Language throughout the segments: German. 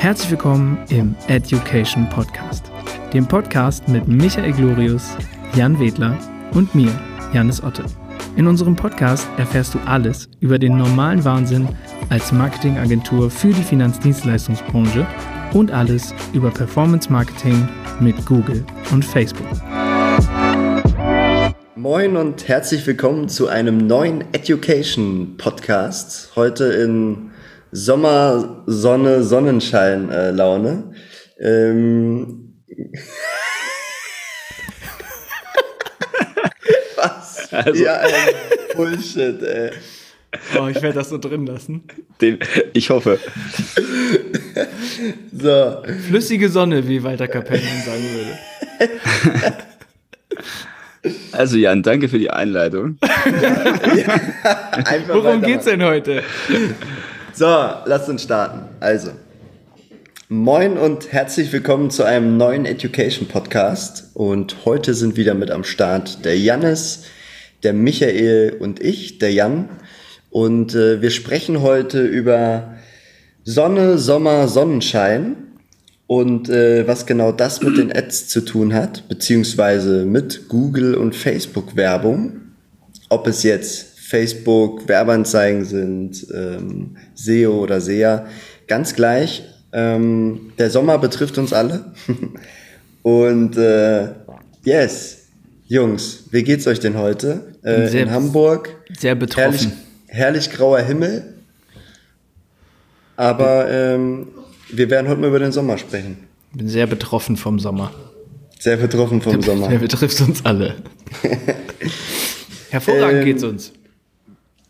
Herzlich willkommen im Education Podcast, dem Podcast mit Michael Glorius, Jan Wedler und mir, Janis Otte. In unserem Podcast erfährst du alles über den normalen Wahnsinn als Marketingagentur für die Finanzdienstleistungsbranche und alles über Performance Marketing mit Google und Facebook. Moin und herzlich willkommen zu einem neuen Education Podcast. Heute in Sommer, Sonne, Sonnenschein äh, Laune. Ähm Was? Also. Ja, ein Bullshit, ey. Oh, ich werde das so drin lassen. Den, ich hoffe. So, Flüssige Sonne, wie Walter Kapellen sagen würde. Also Jan, danke für die Einleitung. einfach Worum weitermachen. geht's denn heute? So, lasst uns starten. Also, moin und herzlich willkommen zu einem neuen Education Podcast. Und heute sind wieder mit am Start der Jannis, der Michael und ich, der Jan. Und äh, wir sprechen heute über Sonne, Sommer, Sonnenschein und äh, was genau das mit den Ads zu tun hat, beziehungsweise mit Google und Facebook Werbung ob es jetzt Facebook, Werbeanzeigen sind, ähm, SEO oder SEA, ganz gleich. Ähm, der Sommer betrifft uns alle. Und äh, yes, Jungs, wie geht's euch denn heute? Äh, Sehr- in Hamburg. Sehr Herrlich, betroffen. herrlich grauer Himmel. Aber ähm, wir werden heute mal über den Sommer sprechen. Bin sehr betroffen vom Sommer. Sehr betroffen vom Sommer. Der betrifft uns alle. Hervorragend Ähm, geht's uns.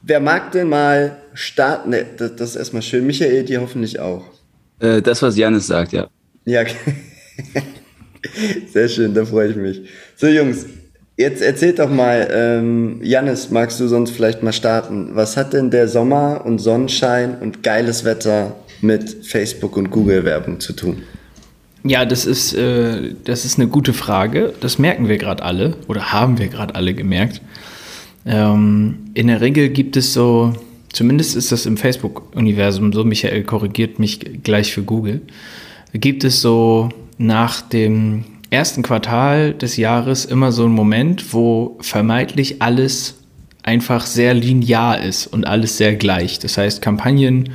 Wer mag denn mal starten? Ne, das, das ist erstmal schön. Michael, dir hoffentlich auch. Äh, das, was Janis sagt, ja. Ja, sehr schön, da freue ich mich. So, Jungs, jetzt erzählt doch mal, ähm, Jannis, magst du sonst vielleicht mal starten? Was hat denn der Sommer und Sonnenschein und geiles Wetter mit Facebook und Google-Werbung zu tun? Ja, das ist, äh, das ist eine gute Frage. Das merken wir gerade alle oder haben wir gerade alle gemerkt. Ähm, in der Regel gibt es so, zumindest ist das im Facebook-Universum so, Michael korrigiert mich gleich für Google, gibt es so nach dem ersten Quartal des Jahres immer so einen Moment, wo vermeintlich alles einfach sehr linear ist und alles sehr gleich. Das heißt, Kampagnen,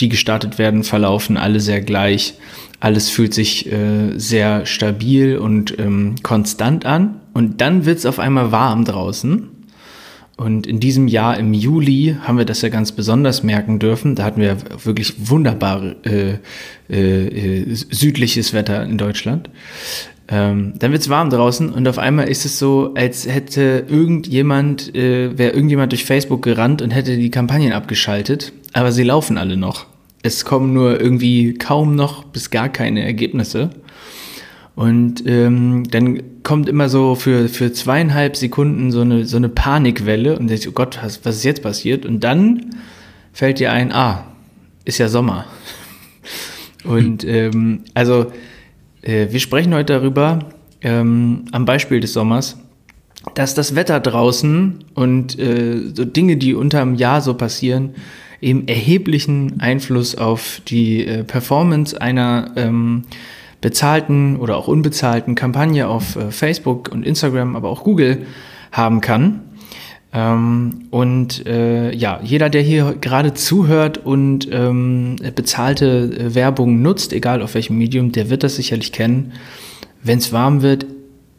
die gestartet werden, verlaufen alle sehr gleich. Alles fühlt sich äh, sehr stabil und ähm, konstant an. Und dann wird es auf einmal warm draußen. Und in diesem Jahr im Juli haben wir das ja ganz besonders merken dürfen. Da hatten wir wirklich wunderbar äh, äh, äh, südliches Wetter in Deutschland. Ähm, dann wird's warm draußen und auf einmal ist es so, als hätte irgendjemand, äh, wäre irgendjemand durch Facebook gerannt und hätte die Kampagnen abgeschaltet, aber sie laufen alle noch. Es kommen nur irgendwie kaum noch bis gar keine Ergebnisse. Und ähm, dann kommt immer so für, für zweieinhalb Sekunden so eine, so eine Panikwelle und denkst, oh Gott, was, was ist jetzt passiert? Und dann fällt dir ein, ah, ist ja Sommer. Und ähm, also äh, wir sprechen heute darüber, ähm, am Beispiel des Sommers, dass das Wetter draußen und äh, so Dinge, die unterm Jahr so passieren, eben erheblichen Einfluss auf die äh, Performance einer ähm, bezahlten oder auch unbezahlten Kampagne auf äh, Facebook und Instagram, aber auch Google haben kann. Ähm, und äh, ja, jeder, der hier gerade zuhört und ähm, bezahlte äh, Werbung nutzt, egal auf welchem Medium, der wird das sicherlich kennen. Wenn es warm wird,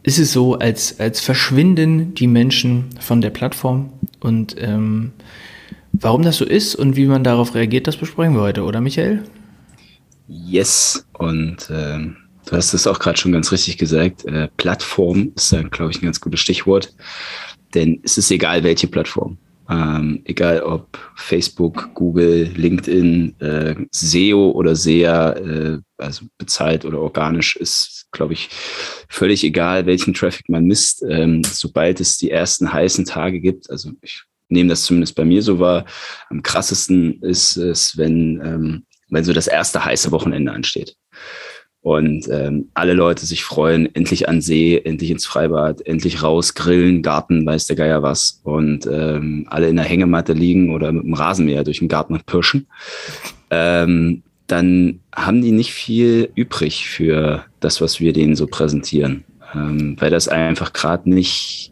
ist es so, als, als verschwinden die Menschen von der Plattform. Und ähm, warum das so ist und wie man darauf reagiert, das besprechen wir heute, oder Michael? Yes. Und ähm, du hast es auch gerade schon ganz richtig gesagt. Äh, Plattform ist dann, glaube ich, ein ganz gutes Stichwort. Denn es ist egal, welche Plattform. Ähm, egal ob Facebook, Google, LinkedIn, äh, SEO oder SEA, äh, also bezahlt oder organisch, ist, glaube ich, völlig egal, welchen Traffic man misst. Ähm, sobald es die ersten heißen Tage gibt, also ich nehme das zumindest bei mir so wahr, am krassesten ist es, wenn, ähm, wenn so das erste heiße Wochenende ansteht. Und ähm, alle Leute sich freuen, endlich an See, endlich ins Freibad, endlich raus, grillen, Garten, weiß der Geier was. Und ähm, alle in der Hängematte liegen oder mit dem Rasenmäher durch den Garten pirschen. Ähm, dann haben die nicht viel übrig für das, was wir denen so präsentieren, ähm, weil das einfach gerade nicht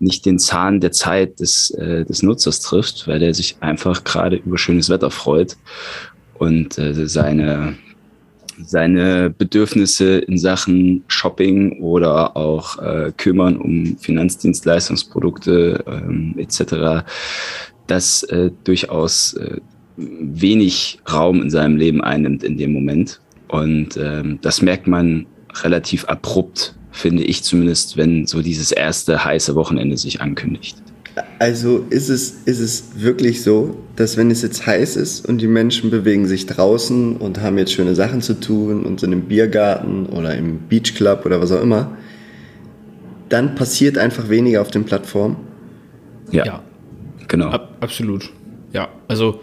nicht den Zahn der Zeit des, äh, des Nutzers trifft, weil er sich einfach gerade über schönes Wetter freut und äh, seine seine Bedürfnisse in Sachen Shopping oder auch äh, kümmern um Finanzdienstleistungsprodukte ähm, etc. das äh, durchaus äh, wenig Raum in seinem Leben einnimmt in dem Moment. Und ähm, das merkt man relativ abrupt, finde ich zumindest, wenn so dieses erste heiße Wochenende sich ankündigt. Also ist es, ist es wirklich so, dass wenn es jetzt heiß ist und die Menschen bewegen sich draußen und haben jetzt schöne Sachen zu tun und sind im Biergarten oder im Beachclub oder was auch immer, dann passiert einfach weniger auf den Plattformen? Ja, ja. genau. Ab, absolut. Ja, also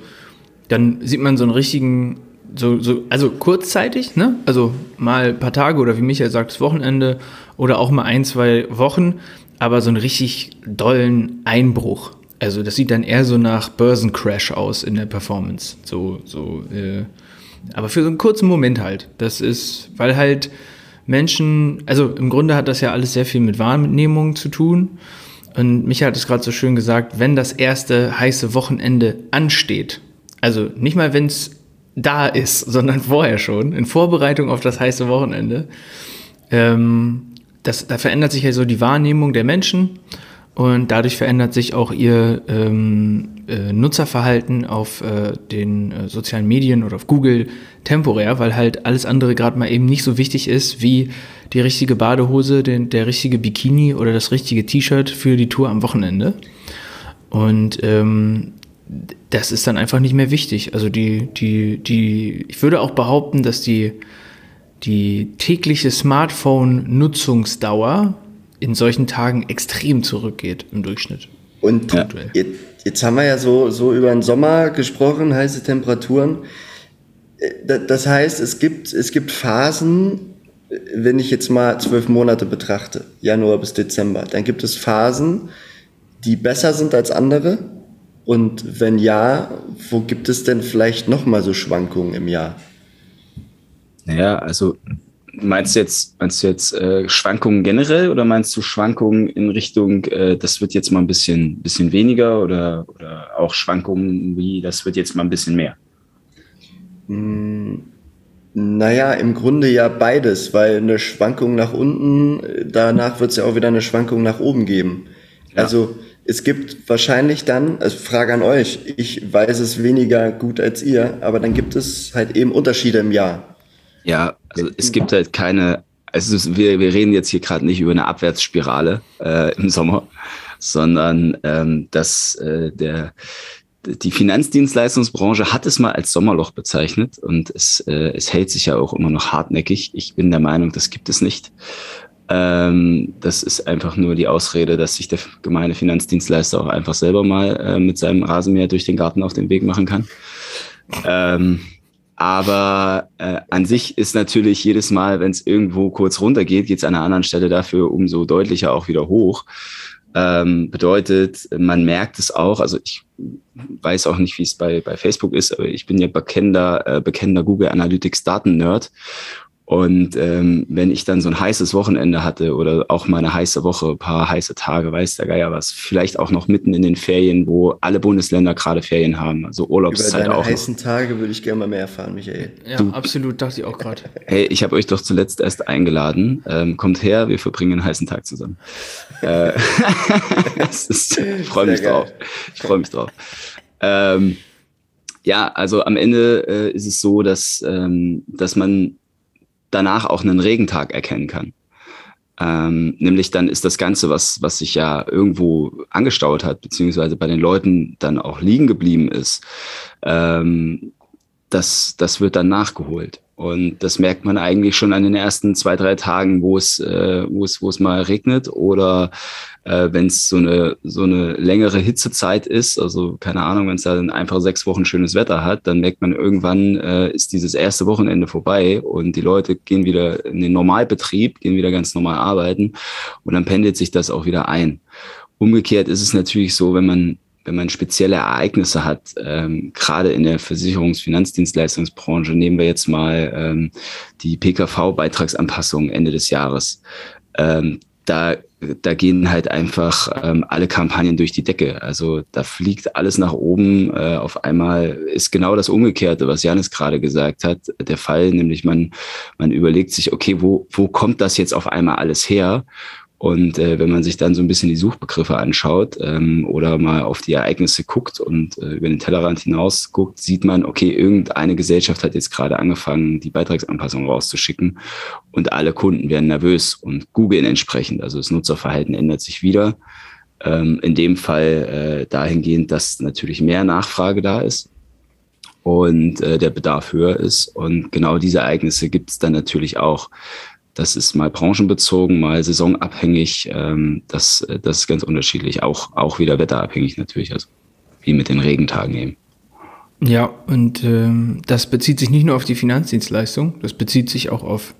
dann sieht man so einen richtigen, so, so, also kurzzeitig, ne? Also mal ein paar Tage oder wie Michael sagt, das Wochenende oder auch mal ein, zwei Wochen aber so einen richtig dollen Einbruch. Also das sieht dann eher so nach Börsencrash aus in der Performance. So, so, äh, aber für so einen kurzen Moment halt. Das ist, weil halt Menschen, also im Grunde hat das ja alles sehr viel mit Wahrnehmung zu tun. Und Micha hat es gerade so schön gesagt, wenn das erste heiße Wochenende ansteht, also nicht mal wenn es da ist, sondern vorher schon, in Vorbereitung auf das heiße Wochenende, ähm, das, da verändert sich ja so die Wahrnehmung der Menschen und dadurch verändert sich auch ihr ähm, äh, Nutzerverhalten auf äh, den äh, sozialen Medien oder auf Google temporär, weil halt alles andere gerade mal eben nicht so wichtig ist wie die richtige Badehose, den, der richtige Bikini oder das richtige T-Shirt für die Tour am Wochenende. Und ähm, das ist dann einfach nicht mehr wichtig. Also die, die, die, ich würde auch behaupten, dass die die tägliche Smartphone-Nutzungsdauer in solchen Tagen extrem zurückgeht im Durchschnitt. Und ja. jetzt, jetzt, haben wir ja so, so über den Sommer gesprochen, heiße Temperaturen. Äh, das heißt, es gibt, es gibt Phasen, wenn ich jetzt mal zwölf Monate betrachte, Januar bis Dezember, dann gibt es Phasen, die besser sind als andere. Und wenn ja, wo gibt es denn vielleicht nochmal so Schwankungen im Jahr? Naja, also meinst du jetzt, meinst du jetzt äh, Schwankungen generell oder meinst du Schwankungen in Richtung, äh, das wird jetzt mal ein bisschen, bisschen weniger oder, oder auch Schwankungen wie, das wird jetzt mal ein bisschen mehr? Hm, naja, im Grunde ja beides, weil eine Schwankung nach unten, danach wird es ja auch wieder eine Schwankung nach oben geben. Ja. Also es gibt wahrscheinlich dann, also Frage an euch, ich weiß es weniger gut als ihr, aber dann gibt es halt eben Unterschiede im Jahr. Ja, also es gibt halt keine, also wir, wir reden jetzt hier gerade nicht über eine Abwärtsspirale äh, im Sommer, sondern ähm, dass äh, der die Finanzdienstleistungsbranche hat es mal als Sommerloch bezeichnet und es, äh, es hält sich ja auch immer noch hartnäckig. Ich bin der Meinung, das gibt es nicht. Ähm, das ist einfach nur die Ausrede, dass sich der gemeine Finanzdienstleister auch einfach selber mal äh, mit seinem Rasenmäher durch den Garten auf den Weg machen kann. Ähm, aber äh, an sich ist natürlich jedes Mal, wenn es irgendwo kurz runter geht, geht es an einer anderen Stelle dafür umso deutlicher auch wieder hoch. Ähm, bedeutet, man merkt es auch, also ich weiß auch nicht, wie es bei, bei Facebook ist, aber ich bin ja bekennender, äh, bekennender Google Analytics Daten-Nerd und ähm, wenn ich dann so ein heißes Wochenende hatte oder auch mal eine heiße Woche, paar heiße Tage, weiß der Geier was, vielleicht auch noch mitten in den Ferien, wo alle Bundesländer gerade Ferien haben, also Urlaubszeit Über deine auch. heißen noch. Tage würde ich gerne mal mehr erfahren, Michael. Ja, du, absolut, dachte ich auch gerade. Hey, ich habe euch doch zuletzt erst eingeladen. Ähm, kommt her, wir verbringen einen heißen Tag zusammen. äh, ich freue mich geil. drauf. Ich freue mich drauf. Ähm, ja, also am Ende äh, ist es so, dass, ähm, dass man danach auch einen Regentag erkennen kann. Ähm, nämlich dann ist das Ganze, was, was sich ja irgendwo angestaut hat, beziehungsweise bei den Leuten dann auch liegen geblieben ist, ähm, das, das wird dann nachgeholt. Und das merkt man eigentlich schon an den ersten zwei, drei Tagen, wo es, äh, wo es, wo es mal regnet oder äh, wenn es so eine, so eine längere Hitzezeit ist, also keine Ahnung, wenn es dann einfach sechs Wochen schönes Wetter hat, dann merkt man irgendwann, äh, ist dieses erste Wochenende vorbei und die Leute gehen wieder in den Normalbetrieb, gehen wieder ganz normal arbeiten und dann pendelt sich das auch wieder ein. Umgekehrt ist es natürlich so, wenn man wenn man spezielle Ereignisse hat, ähm, gerade in der Versicherungs-Finanzdienstleistungsbranche, nehmen wir jetzt mal ähm, die PKV-Beitragsanpassung Ende des Jahres. Ähm, da, da gehen halt einfach ähm, alle Kampagnen durch die Decke. Also da fliegt alles nach oben. Äh, auf einmal ist genau das Umgekehrte, was Janis gerade gesagt hat, der Fall, nämlich man, man überlegt sich, okay, wo, wo kommt das jetzt auf einmal alles her? Und äh, wenn man sich dann so ein bisschen die Suchbegriffe anschaut ähm, oder mal auf die Ereignisse guckt und äh, über den Tellerrand hinaus guckt, sieht man, okay, irgendeine Gesellschaft hat jetzt gerade angefangen, die Beitragsanpassung rauszuschicken und alle Kunden werden nervös und googeln entsprechend. Also das Nutzerverhalten ändert sich wieder. Ähm, in dem Fall äh, dahingehend, dass natürlich mehr Nachfrage da ist und äh, der Bedarf höher ist. Und genau diese Ereignisse gibt es dann natürlich auch. Das ist mal branchenbezogen, mal saisonabhängig. Ähm, das, das ist ganz unterschiedlich. Auch, auch wieder wetterabhängig natürlich, also wie mit den Regentagen eben. Ja, und ähm, das bezieht sich nicht nur auf die Finanzdienstleistung, das bezieht sich auch auf,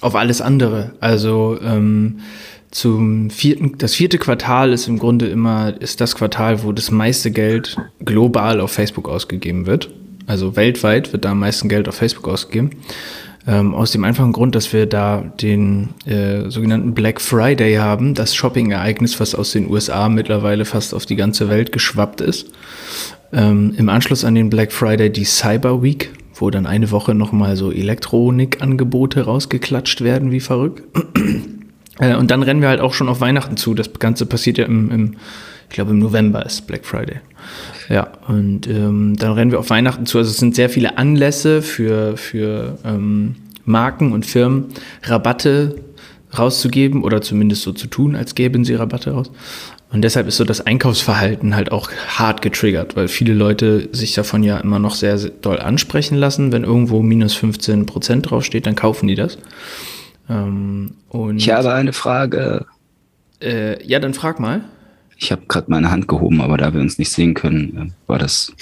auf alles andere. Also ähm, zum vierten, das vierte Quartal ist im Grunde immer, ist das Quartal, wo das meiste Geld global auf Facebook ausgegeben wird. Also weltweit wird da am meisten Geld auf Facebook ausgegeben. Ähm, aus dem einfachen Grund, dass wir da den äh, sogenannten Black Friday haben, das Shopping-Ereignis, was aus den USA mittlerweile fast auf die ganze Welt geschwappt ist. Ähm, Im Anschluss an den Black Friday die Cyber Week, wo dann eine Woche nochmal so Elektronikangebote rausgeklatscht werden, wie verrückt. äh, und dann rennen wir halt auch schon auf Weihnachten zu. Das Ganze passiert ja im, im ich glaube im November ist Black Friday. Ja, und ähm, dann rennen wir auf Weihnachten zu. Also es sind sehr viele Anlässe für, für ähm, Marken und Firmen, Rabatte rauszugeben oder zumindest so zu tun, als gäben sie Rabatte raus. Und deshalb ist so das Einkaufsverhalten halt auch hart getriggert, weil viele Leute sich davon ja immer noch sehr, sehr doll ansprechen lassen. Wenn irgendwo minus 15 Prozent draufsteht, dann kaufen die das. Ähm, und ich habe eine Frage. Äh, ja, dann frag mal. Ich habe gerade meine Hand gehoben, aber da wir uns nicht sehen können, äh, war das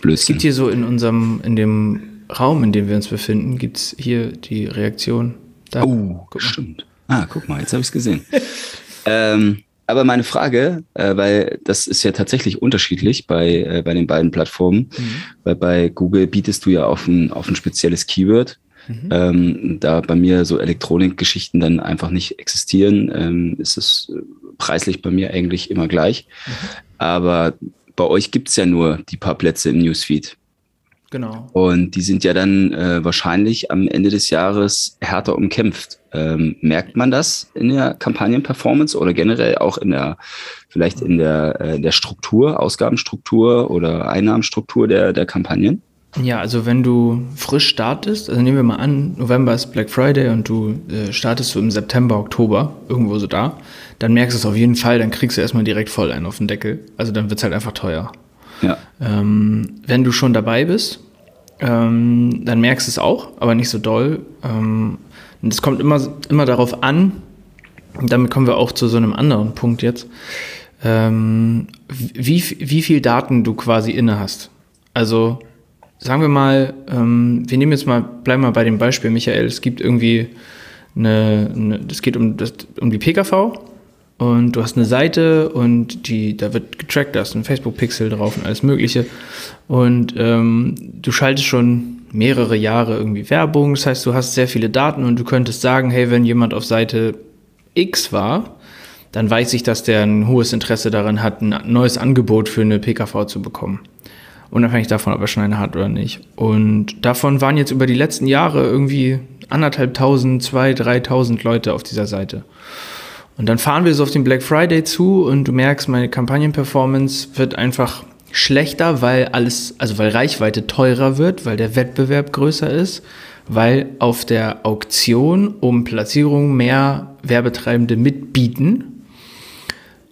Blödsinn. Es gibt hier so in unserem, in dem Raum, in dem wir uns befinden, gibt es hier die Reaktion. Da. Oh, stimmt. Ah, guck mal, jetzt habe ich es gesehen. ähm, aber meine Frage, äh, weil das ist ja tatsächlich unterschiedlich bei, äh, bei den beiden Plattformen, mhm. weil bei Google bietest du ja auf ein, auf ein spezielles Keyword. Mhm. Ähm, da bei mir so Elektronikgeschichten dann einfach nicht existieren, ähm, ist es preislich bei mir eigentlich immer gleich. Mhm. Aber bei euch gibt es ja nur die paar Plätze im Newsfeed. Genau. Und die sind ja dann äh, wahrscheinlich am Ende des Jahres härter umkämpft. Ähm, merkt man das in der Kampagnenperformance oder generell auch in der, vielleicht in der, äh, der Struktur, Ausgabenstruktur oder Einnahmenstruktur der, der Kampagnen? Ja, also wenn du frisch startest, also nehmen wir mal an, November ist Black Friday und du äh, startest so im September, Oktober, irgendwo so da, dann merkst du es auf jeden Fall, dann kriegst du erstmal direkt voll einen auf den Deckel. Also dann wird es halt einfach teuer. Ja. Ähm, wenn du schon dabei bist, ähm, dann merkst du es auch, aber nicht so doll. Ähm, und es kommt immer, immer darauf an, und damit kommen wir auch zu so einem anderen Punkt jetzt, ähm, wie, wie viel Daten du quasi inne hast. Also sagen wir mal, ähm, wir nehmen jetzt mal, bleiben mal bei dem Beispiel, Michael, es gibt irgendwie eine, eine es geht um, das, um die PKV und du hast eine Seite und die, da wird getrackt, da ist ein Facebook-Pixel drauf und alles Mögliche. Und ähm, du schaltest schon mehrere Jahre irgendwie Werbung, das heißt, du hast sehr viele Daten und du könntest sagen, hey, wenn jemand auf Seite X war, dann weiß ich, dass der ein hohes Interesse daran hat, ein neues Angebot für eine PKV zu bekommen unabhängig davon, ob er Schneide hat oder nicht. Und davon waren jetzt über die letzten Jahre irgendwie anderthalb tausend, zwei, dreitausend Leute auf dieser Seite. Und dann fahren wir so auf den Black Friday zu und du merkst, meine Kampagnenperformance wird einfach schlechter, weil alles, also weil Reichweite teurer wird, weil der Wettbewerb größer ist, weil auf der Auktion um Platzierung mehr Werbetreibende mitbieten.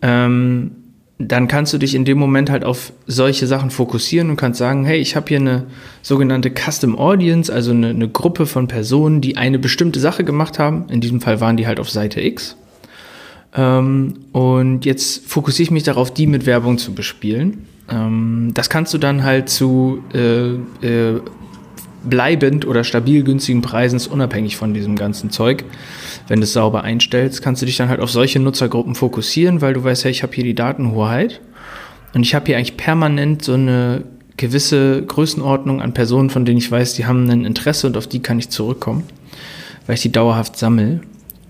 Ähm, dann kannst du dich in dem Moment halt auf solche Sachen fokussieren und kannst sagen, hey, ich habe hier eine sogenannte Custom Audience, also eine, eine, Gruppe von Personen, die eine bestimmte Sache gemacht haben. In diesem Fall waren die halt auf Seite X. Ähm, und jetzt fokussiere ich mich darauf, die mit Werbung zu bespielen. Ähm, das kannst du dann halt zu äh, äh, bleibend oder stabil günstigen Preisen, unabhängig von diesem ganzen Zeug. Wenn du es sauber einstellst, kannst du dich dann halt auf solche Nutzergruppen fokussieren, weil du weißt, hey, ich habe hier die Datenhoheit Und ich habe hier eigentlich permanent so eine gewisse Größenordnung an Personen, von denen ich weiß, die haben ein Interesse und auf die kann ich zurückkommen, weil ich die dauerhaft sammle.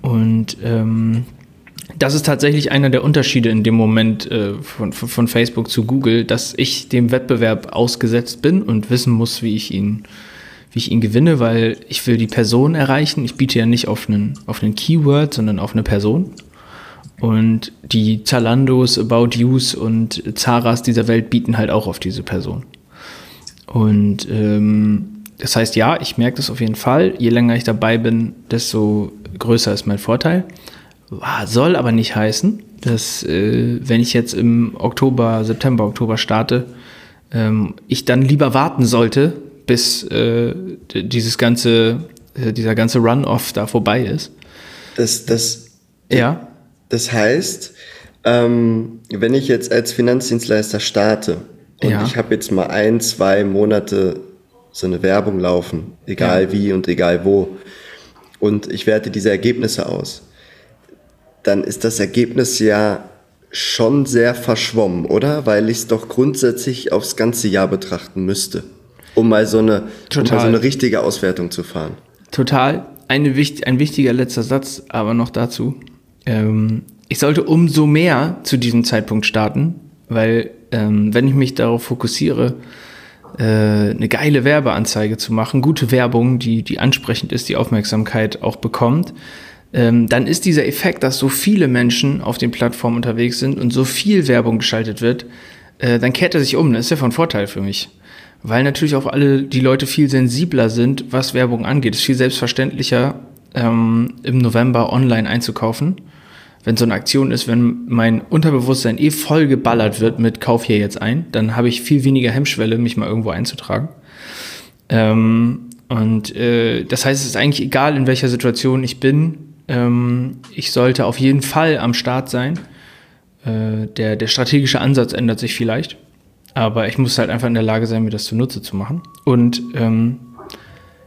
Und ähm, das ist tatsächlich einer der Unterschiede in dem Moment äh, von, von, Facebook zu Google, dass ich dem Wettbewerb ausgesetzt bin und wissen muss, wie ich ihn, wie ich ihn gewinne, weil ich will die Person erreichen. Ich biete ja nicht auf einen, auf einen Keyword, sondern auf eine Person. Und die Zalandos, About Yous und Zaras dieser Welt bieten halt auch auf diese Person. Und ähm, das heißt, ja, ich merke das auf jeden Fall. Je länger ich dabei bin, desto größer ist mein Vorteil. Soll aber nicht heißen, dass äh, wenn ich jetzt im Oktober, September, Oktober starte, ähm, ich dann lieber warten sollte, bis äh, dieses ganze, äh, dieser ganze Run-Off da vorbei ist. Das, das, ja. Das heißt, ähm, wenn ich jetzt als Finanzdienstleister starte und ja. ich habe jetzt mal ein, zwei Monate so eine Werbung laufen, egal ja. wie und egal wo, und ich werte diese Ergebnisse aus, dann ist das Ergebnis ja schon sehr verschwommen, oder? Weil ich es doch grundsätzlich aufs ganze Jahr betrachten müsste, um mal so eine, um mal so eine richtige Auswertung zu fahren. Total. Eine, ein wichtiger letzter Satz, aber noch dazu. Ähm, ich sollte umso mehr zu diesem Zeitpunkt starten, weil ähm, wenn ich mich darauf fokussiere, äh, eine geile Werbeanzeige zu machen, gute Werbung, die, die ansprechend ist, die Aufmerksamkeit auch bekommt, ähm, dann ist dieser Effekt, dass so viele Menschen auf den Plattformen unterwegs sind und so viel Werbung geschaltet wird, äh, dann kehrt er sich um. Das ist ja von Vorteil für mich. Weil natürlich auch alle die Leute viel sensibler sind, was Werbung angeht. Es ist viel selbstverständlicher, ähm, im November online einzukaufen wenn so eine Aktion ist, wenn mein Unterbewusstsein eh voll geballert wird mit Kauf hier jetzt ein, dann habe ich viel weniger Hemmschwelle, mich mal irgendwo einzutragen. Ähm, und äh, das heißt, es ist eigentlich egal, in welcher Situation ich bin. Ähm, ich sollte auf jeden Fall am Start sein. Äh, der, der strategische Ansatz ändert sich vielleicht, aber ich muss halt einfach in der Lage sein, mir das zunutze zu machen. Und ähm,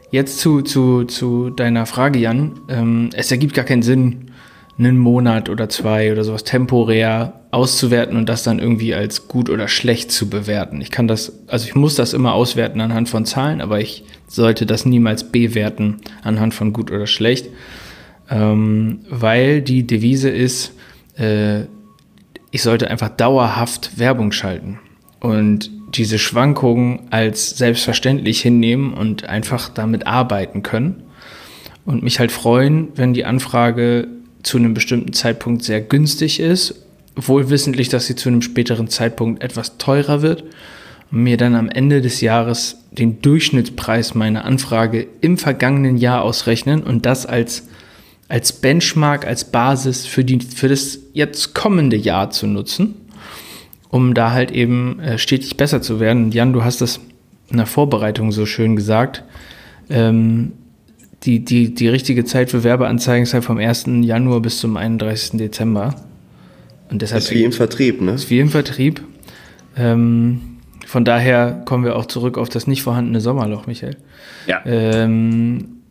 jetzt zu, zu, zu deiner Frage, Jan. Ähm, es ergibt gar keinen Sinn, einen Monat oder zwei oder sowas temporär auszuwerten und das dann irgendwie als gut oder schlecht zu bewerten. Ich kann das, also ich muss das immer auswerten anhand von Zahlen, aber ich sollte das niemals bewerten anhand von gut oder schlecht, ähm, weil die Devise ist, äh, ich sollte einfach dauerhaft Werbung schalten und diese Schwankungen als selbstverständlich hinnehmen und einfach damit arbeiten können und mich halt freuen, wenn die Anfrage zu einem bestimmten Zeitpunkt sehr günstig ist, wohl wissentlich, dass sie zu einem späteren Zeitpunkt etwas teurer wird und mir dann am Ende des Jahres den Durchschnittspreis meiner Anfrage im vergangenen Jahr ausrechnen und das als, als Benchmark, als Basis für, die, für das jetzt kommende Jahr zu nutzen, um da halt eben äh, stetig besser zu werden. Und Jan, du hast das in der Vorbereitung so schön gesagt. Ähm, die, die, die richtige Zeit für Werbeanzeigen ist halt vom 1. Januar bis zum 31. Dezember. Und deshalb ist wie im Vertrieb, ne? Ist wie im Vertrieb. Ähm, von daher kommen wir auch zurück auf das nicht vorhandene Sommerloch, Michael. Ja. Ähm,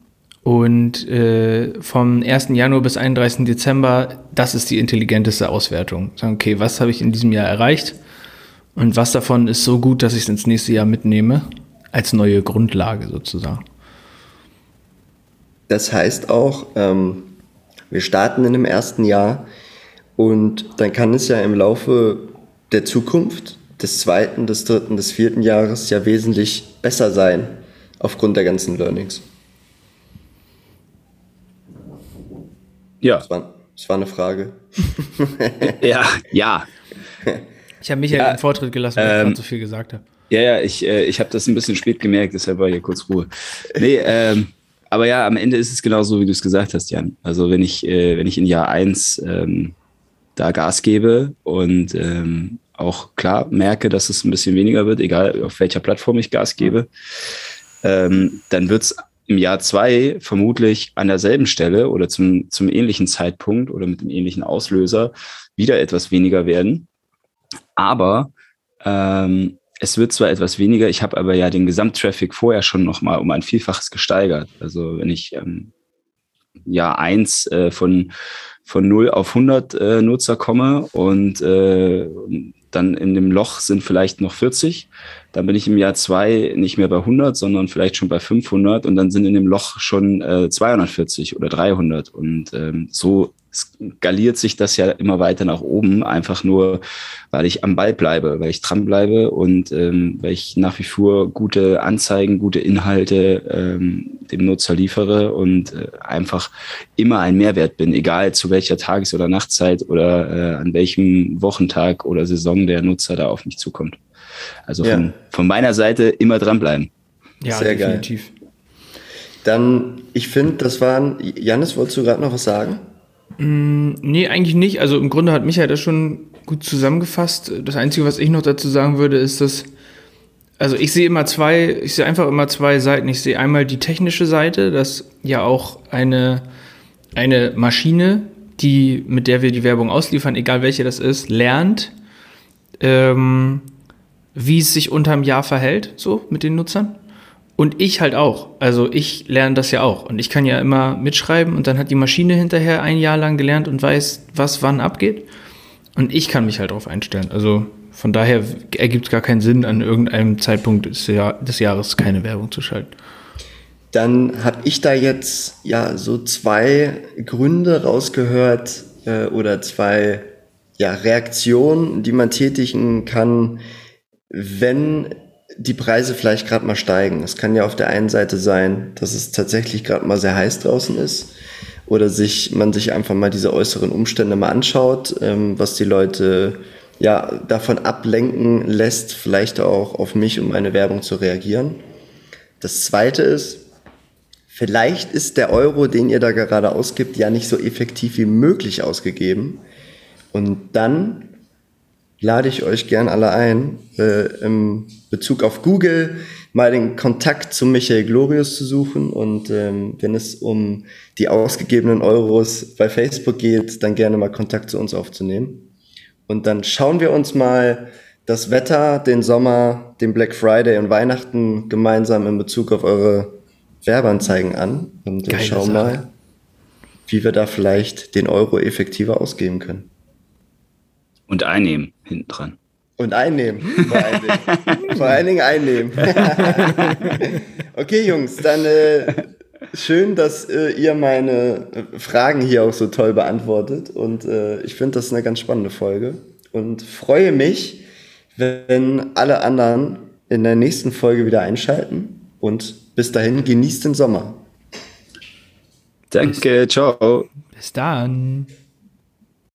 und äh, vom 1. Januar bis 31. Dezember, das ist die intelligenteste Auswertung. Sagen, okay, was habe ich in diesem Jahr erreicht? Und was davon ist so gut, dass ich es ins nächste Jahr mitnehme? Als neue Grundlage sozusagen. Das heißt auch, ähm, wir starten in dem ersten Jahr und dann kann es ja im Laufe der Zukunft, des zweiten, des dritten, des vierten Jahres ja wesentlich besser sein aufgrund der ganzen Learnings. Ja. Das war, das war eine Frage. ja, ja. Ich habe Michael ja, den Vortritt gelassen, weil ähm, ich so viel gesagt habe. Ja, ja, ich, äh, ich habe das ein bisschen spät gemerkt, deshalb war hier kurz Ruhe. Nee, ähm, aber ja, am Ende ist es genauso, wie du es gesagt hast, Jan. Also wenn ich, äh, wenn ich in Jahr eins ähm, da Gas gebe und ähm, auch klar merke, dass es ein bisschen weniger wird, egal auf welcher Plattform ich Gas gebe, ähm, dann wird es im Jahr zwei vermutlich an derselben Stelle oder zum, zum ähnlichen Zeitpunkt oder mit dem ähnlichen Auslöser wieder etwas weniger werden. Aber ähm, es wird zwar etwas weniger, ich habe aber ja den Gesamttraffic vorher schon nochmal um ein Vielfaches gesteigert. Also wenn ich ähm, Jahr eins äh, von, von 0 auf 100 äh, Nutzer komme und äh, dann in dem Loch sind vielleicht noch 40. Dann bin ich im Jahr zwei nicht mehr bei 100, sondern vielleicht schon bei 500 und dann sind in dem Loch schon äh, 240 oder 300. Und ähm, so skaliert sich das ja immer weiter nach oben, einfach nur, weil ich am Ball bleibe, weil ich dranbleibe und ähm, weil ich nach wie vor gute Anzeigen, gute Inhalte ähm, dem Nutzer liefere und äh, einfach immer ein Mehrwert bin, egal zu welcher Tages- oder Nachtzeit oder äh, an welchem Wochentag oder Saison der Nutzer da auf mich zukommt. Also ja. von, von meiner Seite immer dranbleiben. Ja, Sehr definitiv. Geil. Dann, ich finde, das waren, Janis, wolltest du gerade noch was sagen? Mm, nee, eigentlich nicht. Also im Grunde hat Michael das schon gut zusammengefasst. Das Einzige, was ich noch dazu sagen würde, ist, dass, also ich sehe immer zwei, ich sehe einfach immer zwei Seiten. Ich sehe einmal die technische Seite, dass ja auch eine, eine Maschine, die, mit der wir die Werbung ausliefern, egal welche das ist, lernt, ähm, wie es sich unterm Jahr verhält, so mit den Nutzern. Und ich halt auch. Also ich lerne das ja auch. Und ich kann ja immer mitschreiben und dann hat die Maschine hinterher ein Jahr lang gelernt und weiß, was wann abgeht. Und ich kann mich halt darauf einstellen. Also von daher ergibt es gar keinen Sinn, an irgendeinem Zeitpunkt des, Jahr, des Jahres keine Werbung zu schalten. Dann habe ich da jetzt ja so zwei Gründe rausgehört äh, oder zwei ja, Reaktionen, die man tätigen kann, wenn die Preise vielleicht gerade mal steigen. Es kann ja auf der einen Seite sein, dass es tatsächlich gerade mal sehr heiß draußen ist oder sich man sich einfach mal diese äußeren Umstände mal anschaut, ähm, was die Leute ja davon ablenken lässt, vielleicht auch auf mich und meine Werbung zu reagieren. Das zweite ist, vielleicht ist der Euro, den ihr da gerade ausgibt, ja nicht so effektiv wie möglich ausgegeben. Und dann lade ich euch gern alle ein, äh, im Bezug auf Google mal den Kontakt zu Michael Glorius zu suchen. Und ähm, wenn es um die ausgegebenen Euros bei Facebook geht, dann gerne mal Kontakt zu uns aufzunehmen. Und dann schauen wir uns mal das Wetter, den Sommer, den Black Friday und Weihnachten gemeinsam in Bezug auf eure Werbeanzeigen an. Und äh, schauen mal, wie wir da vielleicht den Euro effektiver ausgeben können. Und einnehmen hinten dran. Und einnehmen. Vor allen Dingen, vor allen Dingen einnehmen. okay, Jungs, dann äh, schön, dass äh, ihr meine äh, Fragen hier auch so toll beantwortet. Und äh, ich finde das eine ganz spannende Folge. Und freue mich, wenn alle anderen in der nächsten Folge wieder einschalten. Und bis dahin genießt den Sommer. Danke, ciao. Bis dann.